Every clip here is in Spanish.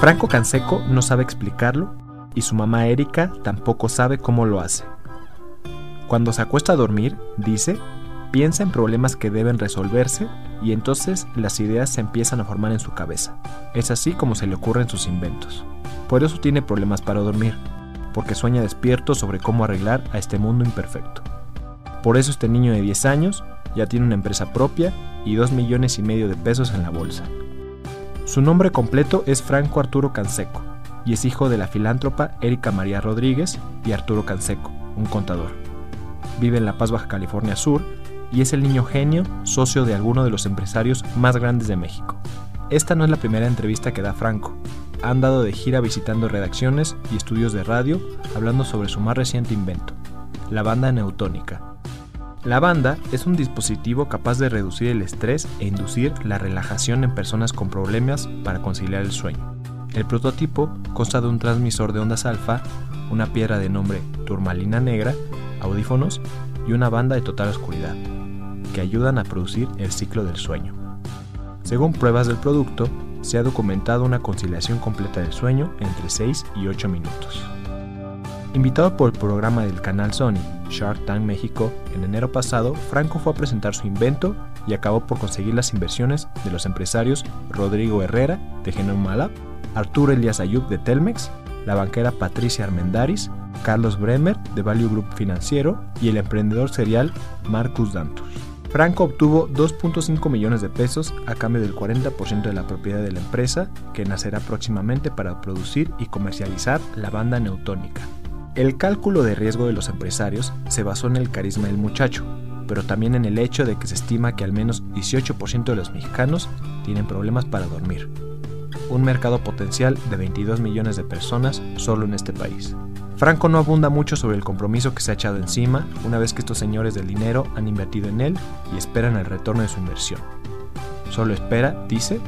Franco Canseco no sabe explicarlo y su mamá Erika tampoco sabe cómo lo hace. Cuando se acuesta a dormir, dice, piensa en problemas que deben resolverse y entonces las ideas se empiezan a formar en su cabeza. Es así como se le ocurren sus inventos. Por eso tiene problemas para dormir, porque sueña despierto sobre cómo arreglar a este mundo imperfecto. Por eso este niño de 10 años ya tiene una empresa propia y 2 millones y medio de pesos en la bolsa. Su nombre completo es Franco Arturo Canseco y es hijo de la filántropa Erika María Rodríguez y Arturo Canseco, un contador. Vive en La Paz, Baja California Sur y es el niño genio, socio de alguno de los empresarios más grandes de México. Esta no es la primera entrevista que da Franco. Ha andado de gira visitando redacciones y estudios de radio hablando sobre su más reciente invento, la banda neutónica. La banda es un dispositivo capaz de reducir el estrés e inducir la relajación en personas con problemas para conciliar el sueño. El prototipo consta de un transmisor de ondas alfa, una piedra de nombre turmalina negra, audífonos y una banda de total oscuridad, que ayudan a producir el ciclo del sueño. Según pruebas del producto, se ha documentado una conciliación completa del sueño entre 6 y 8 minutos. Invitado por el programa del canal Sony, Shark Tank México, en enero pasado, Franco fue a presentar su invento y acabó por conseguir las inversiones de los empresarios Rodrigo Herrera, de Genoma Lab, Arturo Elias Ayub, de Telmex, la banquera Patricia Armendaris, Carlos Bremer, de Value Group Financiero, y el emprendedor serial Marcus Dantus. Franco obtuvo 2.5 millones de pesos a cambio del 40% de la propiedad de la empresa, que nacerá próximamente para producir y comercializar la banda neutónica. El cálculo de riesgo de los empresarios se basó en el carisma del muchacho, pero también en el hecho de que se estima que al menos 18% de los mexicanos tienen problemas para dormir. Un mercado potencial de 22 millones de personas solo en este país. Franco no abunda mucho sobre el compromiso que se ha echado encima una vez que estos señores del dinero han invertido en él y esperan el retorno de su inversión. Solo espera, dice,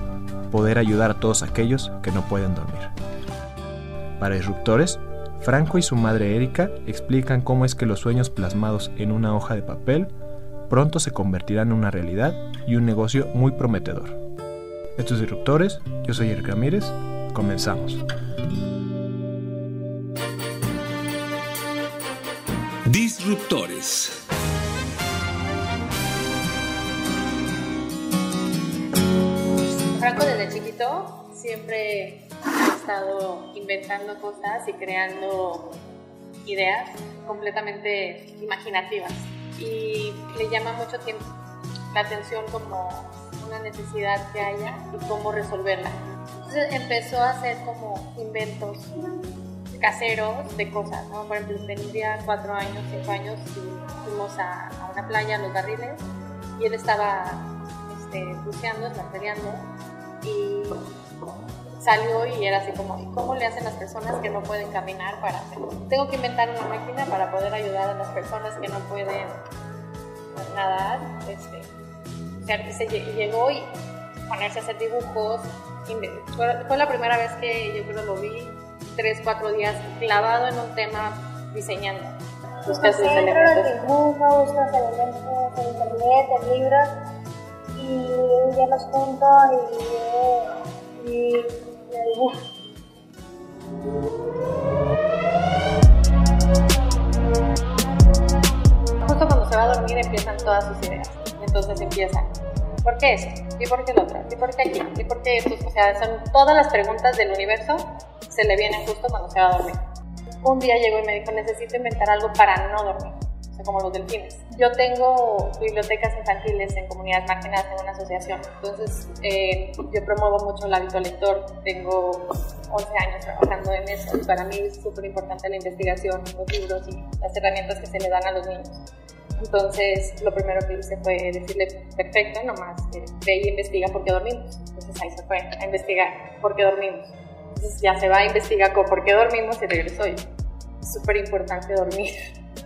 poder ayudar a todos aquellos que no pueden dormir. Para Disruptores, Franco y su madre Erika explican cómo es que los sueños plasmados en una hoja de papel pronto se convertirán en una realidad y un negocio muy prometedor. Estos Disruptores, yo soy Eric Ramírez, comenzamos. Disruptores. Franco desde chiquito siempre estado inventando cosas y creando ideas completamente imaginativas. Y le llama mucho tiempo la atención como una necesidad que haya y cómo resolverla. Entonces empezó a hacer como inventos caseros de cosas, ¿no? Por ejemplo, tenía cuatro años, cinco años y fuimos a, a una playa, a los barriles, y él estaba este, buceando, y salió y era así como, ¿y cómo le hacen las personas que no pueden caminar para hacerlo? Tengo que inventar una máquina para poder ayudar a las personas que no pueden nadar. Este, o sea, se lle- llegó y ponerse a hacer dibujos. Fue, la primera vez que yo creo lo vi, tres, cuatro días clavado en un tema diseñando. Buscas los Siempre los elementos. dibujo, los elementos en internet, en libros, y ya los junto y, y, dibujo. Justo cuando se va a dormir empiezan todas sus ideas. Entonces empiezan, ¿por qué eso? ¿Y por qué lo otro? ¿Y por qué aquí? ¿Y por qué esto? O sea, son todas las preguntas del universo se le vienen justo cuando se va a dormir. Un día llegó y me dijo, necesito inventar algo para no dormir. Sea, como los delfines. Yo tengo bibliotecas infantiles en comunidades marginadas en una asociación. Entonces, eh, yo promuevo mucho el hábito lector. Tengo 11 años trabajando en eso y para mí es súper importante la investigación, los libros y las herramientas que se le dan a los niños. Entonces, lo primero que hice fue decirle, perfecto, nomás eh, ve y investiga por qué dormimos. Entonces ahí se fue a investigar por qué dormimos. Entonces ya se va a investigar por qué dormimos y regresó yo. Es súper importante dormir.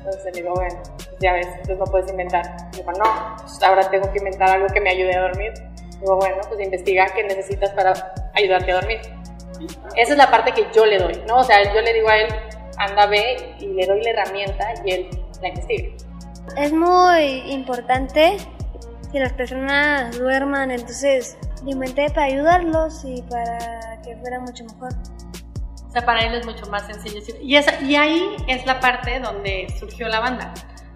Entonces le digo, bueno, pues ya ves, entonces no puedes inventar. Digo, no, pues ahora tengo que inventar algo que me ayude a dormir. Digo, bueno, pues investiga qué necesitas para ayudarte a dormir. Esa es la parte que yo le doy, ¿no? O sea, yo le digo a él, anda, ve y le doy la herramienta y él la investiga. Es muy importante que las personas duerman, entonces inventé para ayudarlos y para que fuera mucho mejor. Sea, para él es mucho más sencillo. Y, esa, y ahí es la parte donde surgió la banda,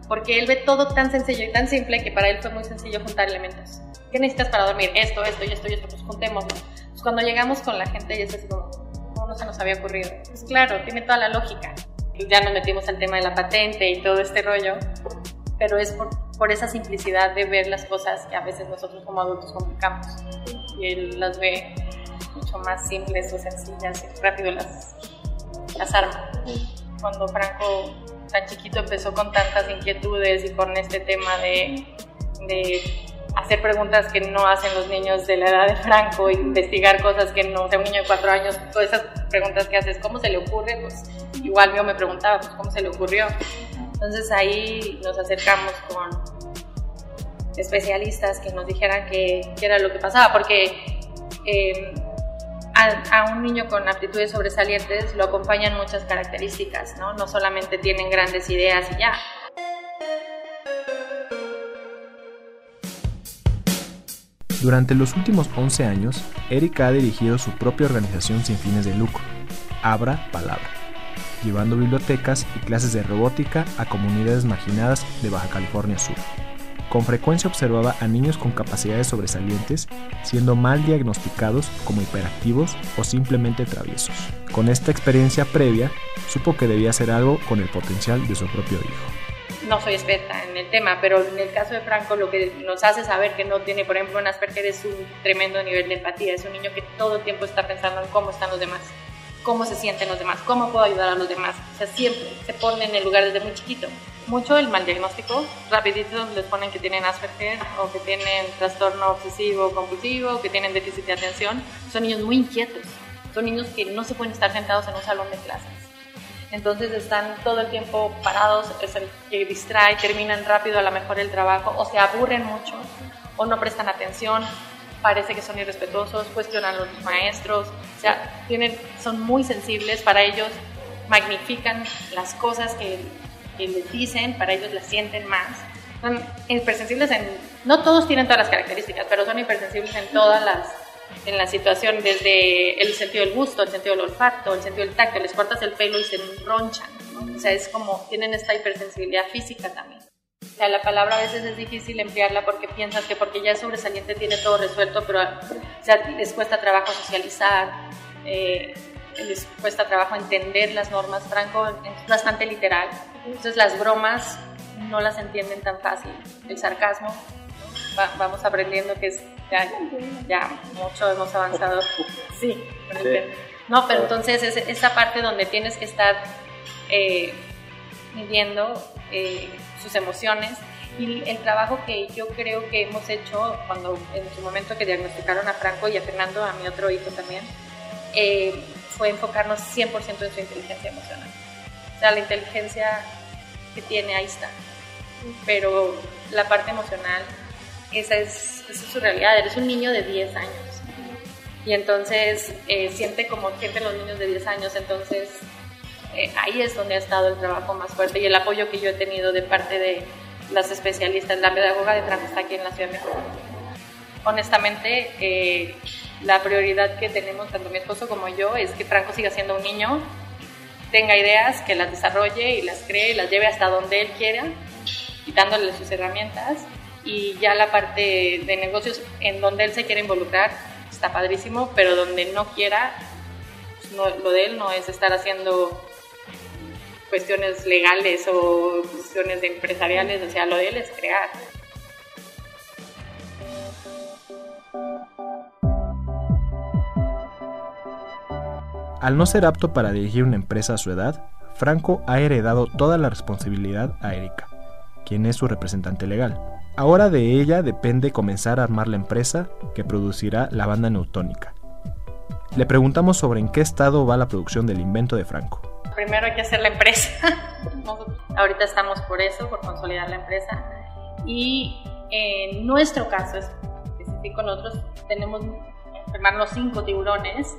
porque él ve todo tan sencillo y tan simple que para él fue muy sencillo juntar elementos. ¿Qué necesitas para dormir? Esto, esto y esto y esto, pues juntemos. Pues cuando llegamos con la gente y es así como, ¿cómo no se nos había ocurrido? Pues claro, tiene toda la lógica. Ya nos metimos al tema de la patente y todo este rollo, pero es por, por esa simplicidad de ver las cosas que a veces nosotros como adultos complicamos. Y él las ve mucho más simples o sencillas y rápido las, las arma. Cuando Franco tan chiquito empezó con tantas inquietudes y con este tema de, de hacer preguntas que no hacen los niños de la edad de Franco, investigar cosas que no, o sea, un niño de cuatro años, todas esas preguntas que haces, ¿cómo se le ocurre? Pues igual yo me preguntaba, pues, ¿cómo se le ocurrió? Entonces ahí nos acercamos con especialistas que nos dijeran qué era lo que pasaba, porque eh, a, un niño con aptitudes sobresalientes lo acompañan muchas características, ¿no? No solamente tienen grandes ideas y ya. Durante los últimos 11 años, Erika ha dirigido su propia organización sin fines de lucro, Abra Palabra, llevando bibliotecas y clases de robótica a comunidades marginadas de Baja California Sur. Con frecuencia observaba a niños con capacidades sobresalientes siendo mal diagnosticados como hiperactivos o simplemente traviesos. Con esta experiencia previa, supo que debía hacer algo con el potencial de su propio hijo. No soy experta en el tema, pero en el caso de Franco lo que nos hace saber que no tiene, por ejemplo, un Asperger es un tremendo nivel de empatía. Es un niño que todo el tiempo está pensando en cómo están los demás, cómo se sienten los demás, cómo puedo ayudar a los demás. O sea, siempre se pone en el lugar desde muy chiquito mucho el mal diagnóstico. Rapidito les ponen que tienen Asperger o que tienen trastorno obsesivo compulsivo, que tienen déficit de atención. Son niños muy inquietos. Son niños que no se pueden estar sentados en un salón de clases. Entonces están todo el tiempo parados, es el que distrae, terminan rápido a lo mejor el trabajo o se aburren mucho o no prestan atención, parece que son irrespetuosos, cuestionan a los maestros, o sea, tienen, son muy sensibles, para ellos magnifican las cosas que que les dicen, para ellos las sienten más. Son hipersensibles en, no todos tienen todas las características, pero son hipersensibles en todas las, en la situación, desde el sentido del gusto, el sentido del olfato, el sentido del tacto, les cortas el pelo y se ronchan, ¿no? o sea, es como, tienen esta hipersensibilidad física también. Sea, la palabra a veces es difícil emplearla porque piensas que porque ya es sobresaliente tiene todo resuelto, pero o sea, les cuesta trabajo socializar, eh, les cuesta trabajo entender las normas. Franco es bastante literal, entonces las bromas no las entienden tan fácil. El sarcasmo, vamos aprendiendo que es ya, ya mucho hemos avanzado. Sí, no, pero entonces es esa parte donde tienes que estar eh, midiendo eh, sus emociones y el trabajo que yo creo que hemos hecho cuando en su momento que diagnosticaron a Franco y a Fernando, a mi otro hijo también, eh, fue enfocarnos 100% en su inteligencia emocional. O sea, la inteligencia que tiene, ahí está. Pero la parte emocional, esa es, su realidad. Eres un niño de 10 años. Y entonces eh, siente como sienten los niños de 10 años. Entonces eh, ahí es donde ha estado el trabajo más fuerte y el apoyo que yo he tenido de parte de las especialistas. La pedagoga de Franco está aquí en la Ciudad de México. Honestamente, eh, la prioridad que tenemos tanto mi esposo como yo es que Franco siga siendo un niño, tenga ideas, que las desarrolle y las cree y las lleve hasta donde él quiera, quitándole sus herramientas. Y ya la parte de negocios en donde él se quiere involucrar está padrísimo, pero donde no quiera, pues no, lo de él no es estar haciendo cuestiones legales o cuestiones empresariales, o sea, lo de él es crear. Al no ser apto para dirigir una empresa a su edad, Franco ha heredado toda la responsabilidad a Erika, quien es su representante legal. Ahora de ella depende comenzar a armar la empresa que producirá la banda neutónica. Le preguntamos sobre en qué estado va la producción del invento de Franco. Primero hay que hacer la empresa. ahorita estamos por eso, por consolidar la empresa. Y en nuestro caso específico, nosotros tenemos los cinco tiburones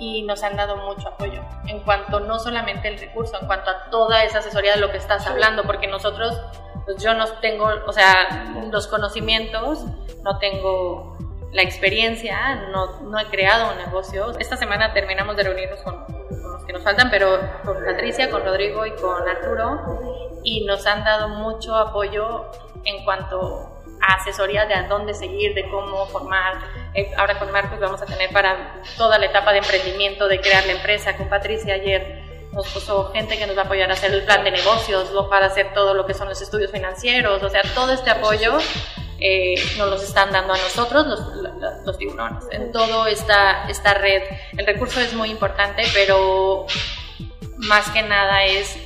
y nos han dado mucho apoyo en cuanto no solamente el recurso, en cuanto a toda esa asesoría de lo que estás hablando, porque nosotros pues yo no tengo, o sea, los conocimientos, no tengo la experiencia, no, no he creado un negocio. Esta semana terminamos de reunirnos con, que nos faltan, pero con Patricia, con Rodrigo y con Arturo, y nos han dado mucho apoyo en cuanto a asesoría de a dónde seguir, de cómo formar. Eh, ahora con Marcos vamos a tener para toda la etapa de emprendimiento, de crear la empresa. Con Patricia ayer nos puso gente que nos va a apoyar a hacer el plan de negocios, para hacer todo lo que son los estudios financieros, o sea, todo este apoyo eh, nos los están dando a nosotros los, los, tiburones, en toda esta, esta red. El recurso es muy importante, pero más que nada es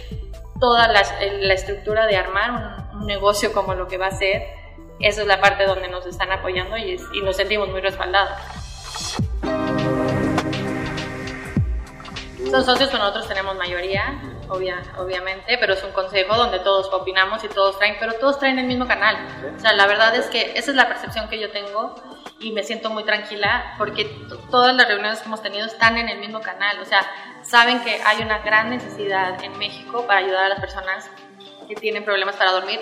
toda la, la estructura de armar un, negocio como lo que va a ser. Esa es la parte donde nos están apoyando y, nos sentimos muy respaldados. Son socios que nosotros tenemos mayoría, obvia, obviamente, pero es un consejo donde todos opinamos y todos traen, pero todos traen el mismo canal. O sea, la verdad es que esa es la percepción que yo tengo y me siento muy tranquila porque todas las reuniones que hemos tenido están en el mismo canal. O sea, saben que hay una gran necesidad en México para ayudar a las personas que tienen problemas para dormir.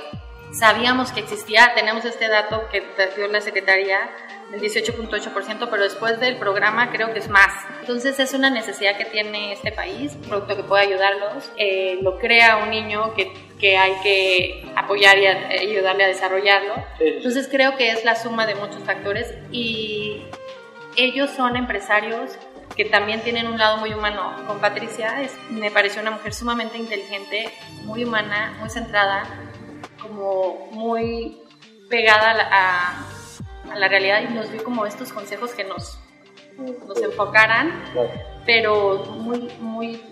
Sabíamos que existía, tenemos este dato que dio la Secretaría el 18.8%, pero después del programa creo que es más. Entonces es una necesidad que tiene este país, un producto que puede ayudarlos. Eh, lo crea un niño que, que, hay que apoyar y ayudarle a desarrollarlo. Entonces creo que es la suma de muchos factores y ellos son empresarios que también tienen un lado muy humano. Con Patricia es, me pareció una mujer sumamente inteligente, muy humana, muy centrada, como muy pegada a, a la realidad y nos dio como estos consejos que nos, nos enfocaran, pero muy, muy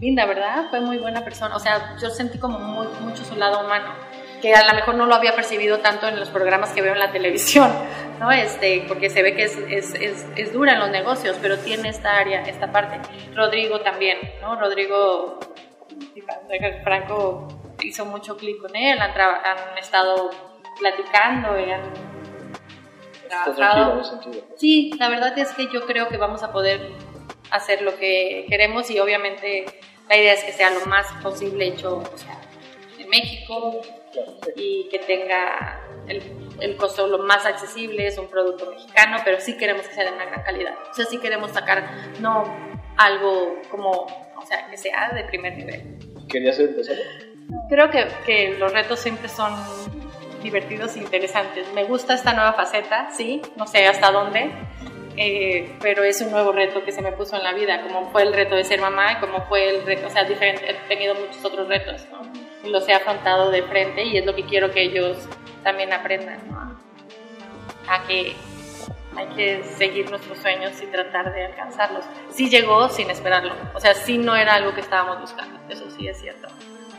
linda, ¿verdad? Fue muy buena persona, o sea, yo sentí como muy, mucho su lado humano, que a lo mejor no lo había percibido tanto en los programas que veo en la televisión, ¿no? Este, porque se ve que es, es, es, es dura en los negocios, pero tiene esta área, esta parte. Rodrigo también, ¿no? Rodrigo, Franco hizo mucho clic con él, han, han estado platicando y han Sí, la verdad es que yo creo que vamos a poder hacer lo que queremos y obviamente la idea es que sea lo más posible hecho o sea, en México y que tenga el, el, costo lo más accesible, es un producto mexicano, pero sí queremos que sea de una gran calidad. O sea, sí queremos sacar no algo como, o sea, que sea de primer nivel. ¿Querías ser empresario? Creo que, que los retos siempre son divertidos e interesantes. Me gusta esta nueva faceta, sí, no sé hasta dónde, eh, pero es un nuevo reto que se me puso en la vida, como fue el reto de ser mamá como fue el reto, o sea, diferente, he tenido muchos otros retos, ¿no? Y los he afrontado de frente y es lo que quiero que ellos también aprendan, ¿no? A que hay que seguir nuestros sueños y tratar de alcanzarlos. Sí llegó sin esperarlo, o sea, sí no era algo que estábamos buscando, eso sí es cierto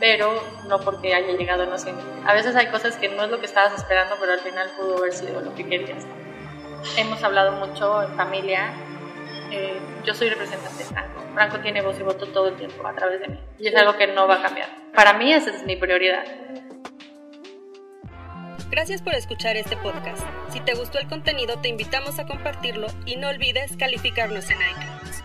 pero no porque haya llegado no sé. A veces hay cosas que no es lo que estabas esperando, pero al final pudo haber sido lo que querías. Hemos hablado mucho en familia. Eh, yo soy representante de Franco. Franco tiene voz y voto todo el tiempo a través de mí. Y es algo que no va a cambiar. Para mí esa es mi prioridad. Gracias por escuchar este podcast. Si te gustó el contenido, te invitamos a compartirlo y no olvides calificarnos en iTunes.